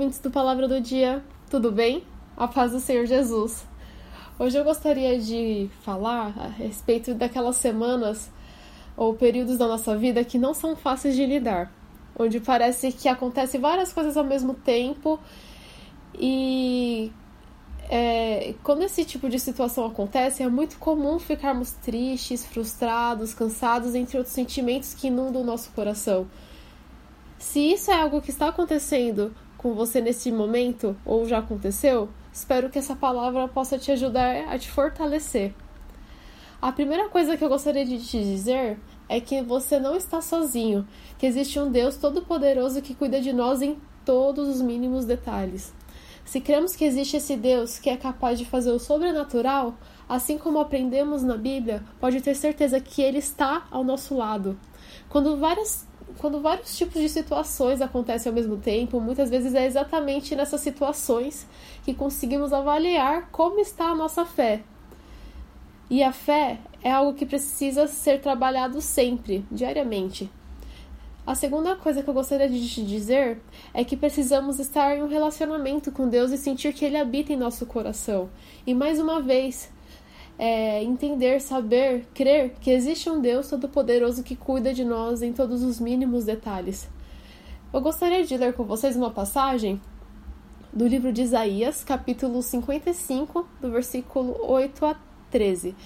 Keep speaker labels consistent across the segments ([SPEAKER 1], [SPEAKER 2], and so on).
[SPEAKER 1] Ouvintes do Palavra do Dia, tudo bem? A paz do Senhor Jesus. Hoje eu gostaria de falar a respeito daquelas semanas ou períodos da nossa vida que não são fáceis de lidar, onde parece que acontece várias coisas ao mesmo tempo e é, quando esse tipo de situação acontece, é muito comum ficarmos tristes, frustrados, cansados, entre outros sentimentos que inundam o nosso coração. Se isso é algo que está acontecendo com você nesse momento ou já aconteceu, espero que essa palavra possa te ajudar a te fortalecer. A primeira coisa que eu gostaria de te dizer é que você não está sozinho, que existe um Deus todo-poderoso que cuida de nós em todos os mínimos detalhes. Se cremos que existe esse Deus que é capaz de fazer o sobrenatural, assim como aprendemos na Bíblia, pode ter certeza que Ele está ao nosso lado. Quando várias quando vários tipos de situações acontecem ao mesmo tempo, muitas vezes é exatamente nessas situações que conseguimos avaliar como está a nossa fé. E a fé é algo que precisa ser trabalhado sempre, diariamente. A segunda coisa que eu gostaria de te dizer é que precisamos estar em um relacionamento com Deus e sentir que Ele habita em nosso coração. E mais uma vez, é, entender, saber, crer que existe um Deus Todo-Poderoso que cuida de nós em todos os mínimos detalhes. Eu gostaria de ler com vocês uma passagem do livro de Isaías, capítulo 55, do versículo 8 a 13.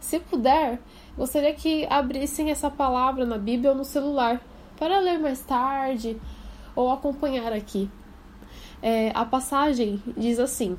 [SPEAKER 1] Se puder, gostaria que abrissem essa palavra na Bíblia ou no celular para ler mais tarde ou acompanhar aqui. É, a passagem diz assim: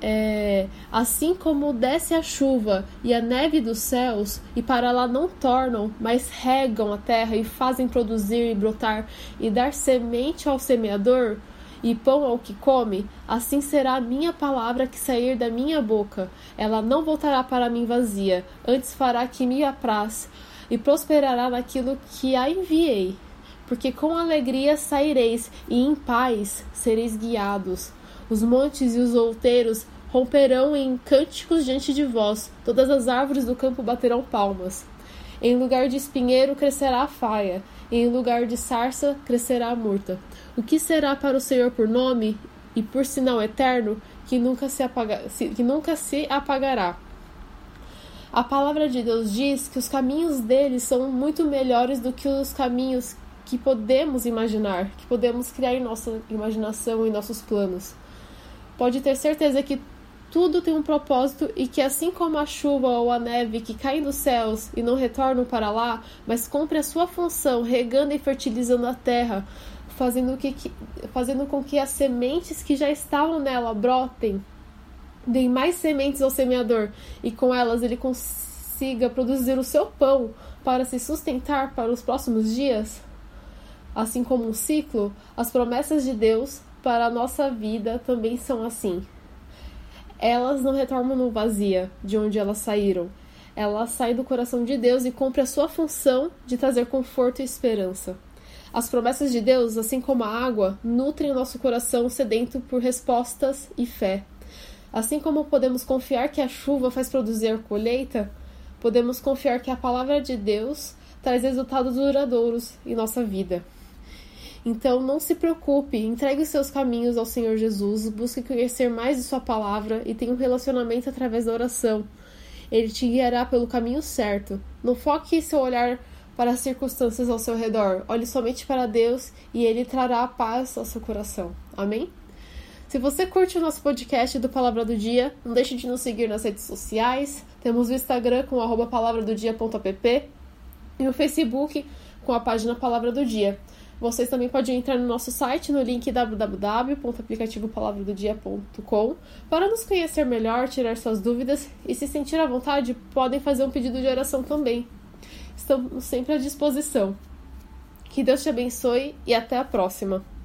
[SPEAKER 1] é, assim como desce a chuva e a neve dos céus, e para lá não tornam, mas regam a terra e fazem produzir e brotar, e dar semente ao semeador, e pão ao que come, assim será a minha palavra que sair da minha boca. Ela não voltará para mim vazia, antes fará que me apraz, e prosperará naquilo que a enviei. Porque com alegria saireis, e em paz sereis guiados. Os montes e os outeiros romperão em cânticos diante de vós, todas as árvores do campo baterão palmas. Em lugar de espinheiro crescerá a faia, e em lugar de sarça crescerá a murta. O que será para o Senhor por nome e por sinal eterno que nunca se, apaga, que nunca se apagará? A palavra de Deus diz que os caminhos dele são muito melhores do que os caminhos que podemos imaginar, que podemos criar em nossa imaginação e nossos planos pode ter certeza que tudo tem um propósito e que assim como a chuva ou a neve que caem dos céus e não retornam para lá, mas cumpre a sua função regando e fertilizando a terra, fazendo, que, fazendo com que as sementes que já estavam nela brotem, deem mais sementes ao semeador e com elas ele consiga produzir o seu pão para se sustentar para os próximos dias? Assim como um ciclo, as promessas de Deus para a nossa vida também são assim. Elas não retornam no vazia de onde elas saíram. Elas saem do coração de Deus e cumprem a sua função de trazer conforto e esperança. As promessas de Deus, assim como a água, nutrem o nosso coração sedento por respostas e fé. Assim como podemos confiar que a chuva faz produzir colheita, podemos confiar que a palavra de Deus traz resultados duradouros em nossa vida. Então não se preocupe, entregue os seus caminhos ao Senhor Jesus, busque conhecer mais de Sua palavra e tenha um relacionamento através da oração. Ele te guiará pelo caminho certo. Não foque seu olhar para as circunstâncias ao seu redor. Olhe somente para Deus e Ele trará a paz ao seu coração. Amém? Se você curte o nosso podcast do Palavra do Dia, não deixe de nos seguir nas redes sociais. Temos o Instagram com palavradodia.app e o Facebook com a página Palavra do Dia. Vocês também podem entrar no nosso site no link www.aplicativopalavradodia.com para nos conhecer melhor, tirar suas dúvidas e se sentir à vontade, podem fazer um pedido de oração também. Estamos sempre à disposição. Que Deus te abençoe e até a próxima.